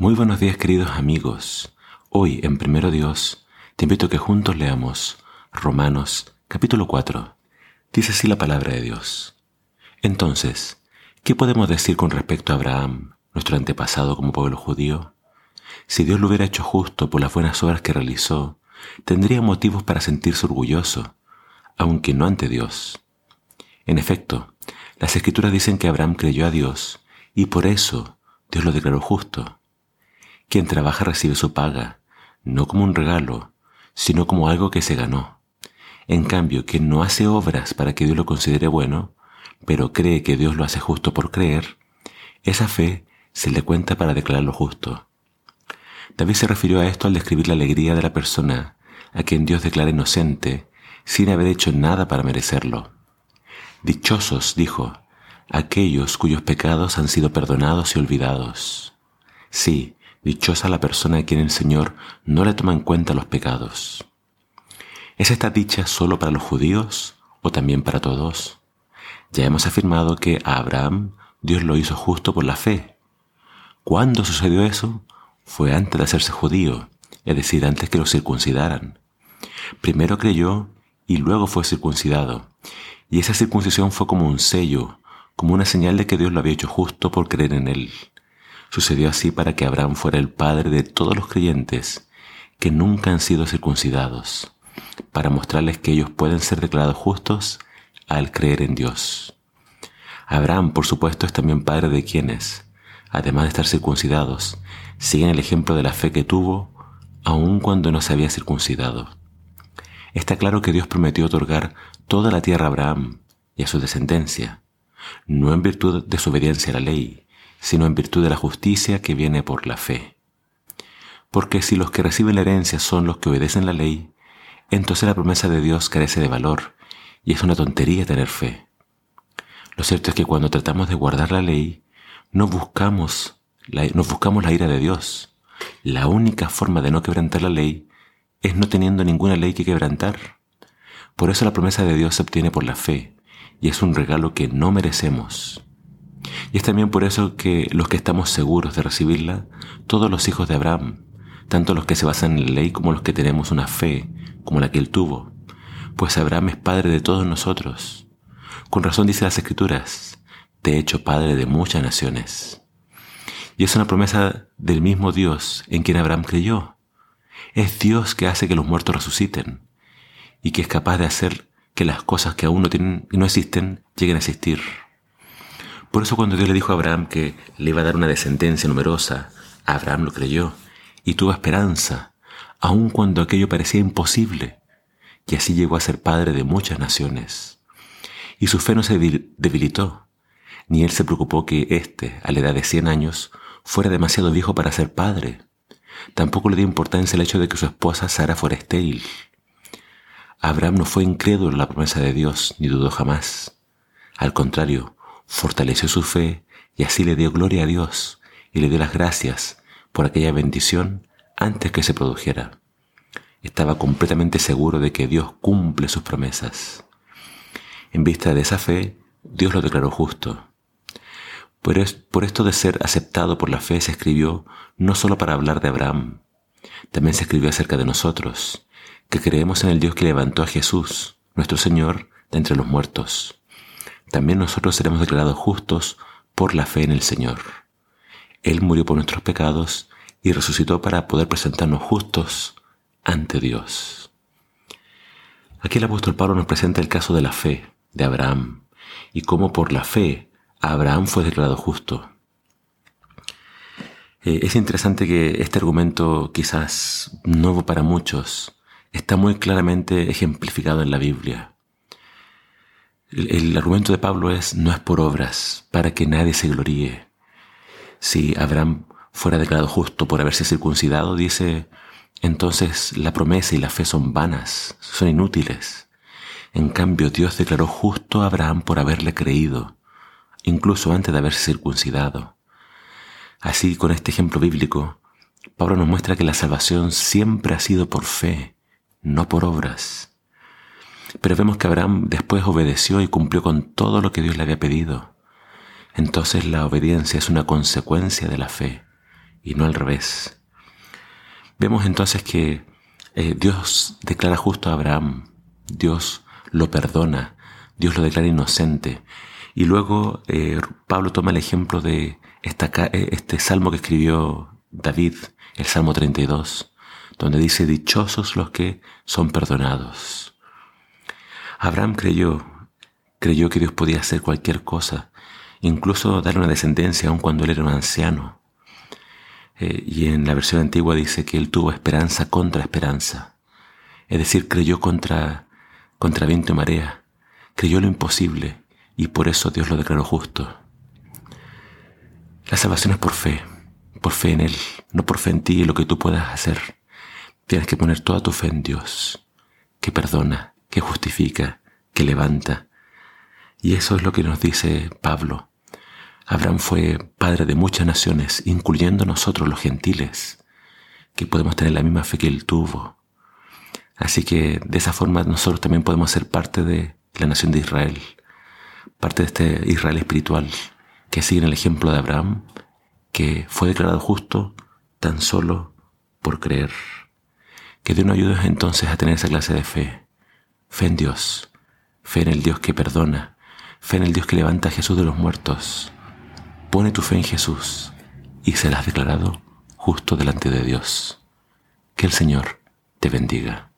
Muy buenos días queridos amigos. Hoy en Primero Dios te invito a que juntos leamos Romanos capítulo 4. Dice así la palabra de Dios. Entonces, ¿qué podemos decir con respecto a Abraham, nuestro antepasado como pueblo judío? Si Dios lo hubiera hecho justo por las buenas obras que realizó, tendría motivos para sentirse orgulloso, aunque no ante Dios. En efecto, las escrituras dicen que Abraham creyó a Dios y por eso Dios lo declaró justo. Quien trabaja recibe su paga, no como un regalo, sino como algo que se ganó. En cambio, quien no hace obras para que Dios lo considere bueno, pero cree que Dios lo hace justo por creer, esa fe se le cuenta para declararlo justo. David se refirió a esto al describir la alegría de la persona a quien Dios declara inocente sin haber hecho nada para merecerlo. Dichosos, dijo, aquellos cuyos pecados han sido perdonados y olvidados. Sí, Dichosa la persona a quien el Señor no le toma en cuenta los pecados. ¿Es esta dicha solo para los judíos o también para todos? Ya hemos afirmado que a Abraham Dios lo hizo justo por la fe. ¿Cuándo sucedió eso? Fue antes de hacerse judío, es decir, antes que lo circuncidaran. Primero creyó y luego fue circuncidado. Y esa circuncisión fue como un sello, como una señal de que Dios lo había hecho justo por creer en él. Sucedió así para que Abraham fuera el padre de todos los creyentes que nunca han sido circuncidados, para mostrarles que ellos pueden ser declarados justos al creer en Dios. Abraham, por supuesto, es también padre de quienes, además de estar circuncidados, siguen el ejemplo de la fe que tuvo aun cuando no se había circuncidado. Está claro que Dios prometió otorgar toda la tierra a Abraham y a su descendencia, no en virtud de su obediencia a la ley, sino en virtud de la justicia que viene por la fe. Porque si los que reciben la herencia son los que obedecen la ley, entonces la promesa de Dios carece de valor y es una tontería tener fe. Lo cierto es que cuando tratamos de guardar la ley, no buscamos la, buscamos la ira de Dios. La única forma de no quebrantar la ley es no teniendo ninguna ley que quebrantar. Por eso la promesa de Dios se obtiene por la fe y es un regalo que no merecemos. Y es también por eso que los que estamos seguros de recibirla, todos los hijos de Abraham, tanto los que se basan en la ley como los que tenemos una fe como la que él tuvo, pues Abraham es padre de todos nosotros. Con razón dice las escrituras, te he hecho padre de muchas naciones. Y es una promesa del mismo Dios en quien Abraham creyó. Es Dios que hace que los muertos resuciten y que es capaz de hacer que las cosas que aún no tienen no existen lleguen a existir. Por eso cuando Dios le dijo a Abraham que le iba a dar una descendencia numerosa, Abraham lo creyó y tuvo esperanza, aun cuando aquello parecía imposible, y así llegó a ser padre de muchas naciones. Y su fe no se debilitó, ni él se preocupó que éste, a la edad de cien años, fuera demasiado viejo para ser padre. Tampoco le dio importancia el hecho de que su esposa Sara fuera estéril. Abraham no fue incrédulo en la promesa de Dios, ni dudó jamás. Al contrario, fortaleció su fe y así le dio gloria a Dios y le dio las gracias por aquella bendición antes que se produjera. Estaba completamente seguro de que Dios cumple sus promesas. En vista de esa fe, Dios lo declaró justo. Por, esto de ser aceptado por la fe se escribió no solo para hablar de Abraham, también se escribió acerca de nosotros, que creemos en el Dios que levantó a Jesús, nuestro Señor, de entre los muertos también nosotros seremos declarados justos por la fe en el Señor. Él murió por nuestros pecados y resucitó para poder presentarnos justos ante Dios. Aquí el apóstol Pablo nos presenta el caso de la fe de Abraham y cómo por la fe Abraham fue declarado justo. Eh, es interesante que este argumento, quizás nuevo para muchos, está muy claramente ejemplificado en la Biblia. El, argumento de Pablo es, no es por obras, para que nadie se gloríe. Si Abraham fuera declarado justo por haberse circuncidado, dice, entonces la promesa y la fe son vanas, son inútiles. En cambio, Dios declaró justo a Abraham por haberle creído, incluso antes de haberse circuncidado. Así, con este ejemplo bíblico, Pablo nos muestra que la salvación siempre ha sido por fe, no por obras. Pero vemos que Abraham después obedeció y cumplió con todo lo que Dios le había pedido. Entonces la obediencia es una consecuencia de la fe y no al revés. Vemos entonces que eh, Dios declara justo a Abraham, Dios lo perdona, Dios lo declara inocente. Y luego eh, Pablo toma el ejemplo de esta, eh, este salmo que escribió David, el Salmo 32, donde dice, dichosos los que son perdonados. Abraham creyó, creyó que Dios podía hacer cualquier cosa, incluso darle una descendencia aun cuando él era un anciano. Eh, y en la versión antigua dice que él tuvo esperanza contra esperanza. Es decir, creyó contra, contra viento y marea. Creyó lo imposible y por eso Dios lo declaró justo. La salvación es por fe, por fe en Él, no por fe en ti y lo que tú puedas hacer. Tienes que poner toda tu fe en Dios, que perdona, que justifica, que levanta. Y eso es lo que nos dice Pablo. Abraham fue padre de muchas naciones, incluyendo nosotros los gentiles, que podemos tener la misma fe que él tuvo. Así que de esa forma nosotros también podemos ser parte de la nación de Israel, parte de este Israel espiritual, que sigue el ejemplo de Abraham, que fue declarado justo tan solo por creer. Que Dios nos ayude entonces a tener esa clase de fe. Fe en Dios, fe en el Dios que perdona, fe en el Dios que levanta a Jesús de los muertos. Pone tu fe en Jesús y serás declarado justo delante de Dios. Que el Señor te bendiga.